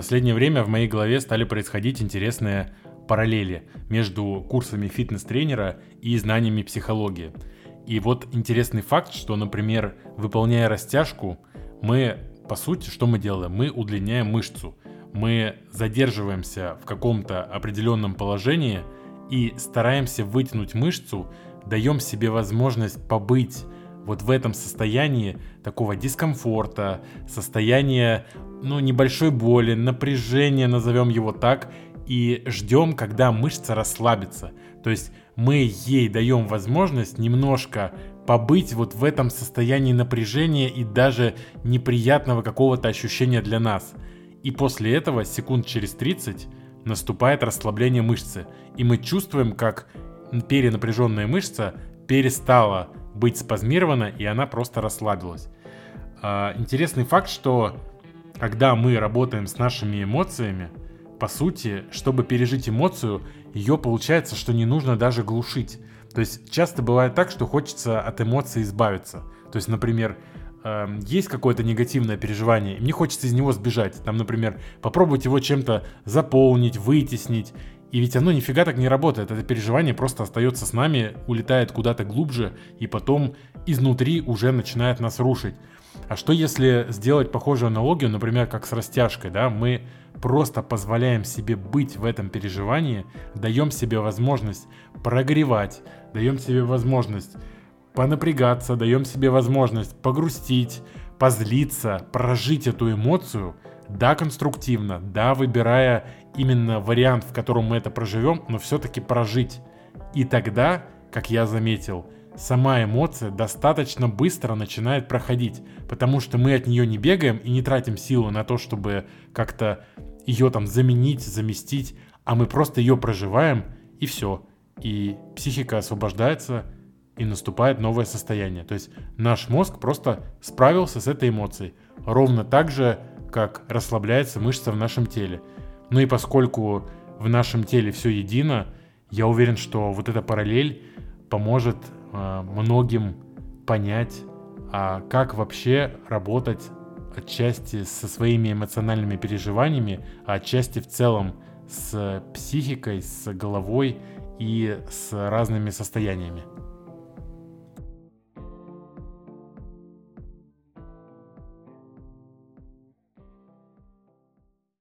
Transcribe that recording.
последнее время в моей голове стали происходить интересные параллели между курсами фитнес-тренера и знаниями психологии. И вот интересный факт, что, например, выполняя растяжку, мы, по сути, что мы делаем? Мы удлиняем мышцу. Мы задерживаемся в каком-то определенном положении и стараемся вытянуть мышцу, даем себе возможность побыть вот в этом состоянии такого дискомфорта, состояния, ну, небольшой боли, напряжения, назовем его так, и ждем, когда мышца расслабится. То есть мы ей даем возможность немножко побыть вот в этом состоянии напряжения и даже неприятного какого-то ощущения для нас. И после этого, секунд через 30, наступает расслабление мышцы. И мы чувствуем, как перенапряженная мышца перестала быть спазмирована, и она просто расслабилась. А, интересный факт, что когда мы работаем с нашими эмоциями, по сути, чтобы пережить эмоцию, ее получается, что не нужно даже глушить. То есть часто бывает так, что хочется от эмоций избавиться. То есть, например, э, есть какое-то негативное переживание, и мне хочется из него сбежать. Там, например, попробовать его чем-то заполнить, вытеснить. И ведь оно нифига так не работает. Это переживание просто остается с нами, улетает куда-то глубже, и потом изнутри уже начинает нас рушить. А что если сделать похожую аналогию, например, как с растяжкой, да, мы просто позволяем себе быть в этом переживании, даем себе возможность прогревать, даем себе возможность понапрягаться, даем себе возможность погрустить, позлиться, прожить эту эмоцию, да, конструктивно, да, выбирая именно вариант, в котором мы это проживем, но все-таки прожить. И тогда, как я заметил, сама эмоция достаточно быстро начинает проходить, потому что мы от нее не бегаем и не тратим силу на то, чтобы как-то ее там заменить, заместить, а мы просто ее проживаем и все. И психика освобождается, и наступает новое состояние. То есть наш мозг просто справился с этой эмоцией. Ровно так же, как расслабляется мышца в нашем теле. Ну и поскольку в нашем теле все едино, я уверен, что вот эта параллель поможет э, многим понять, а как вообще работать отчасти со своими эмоциональными переживаниями, а отчасти в целом с психикой, с головой и с разными состояниями.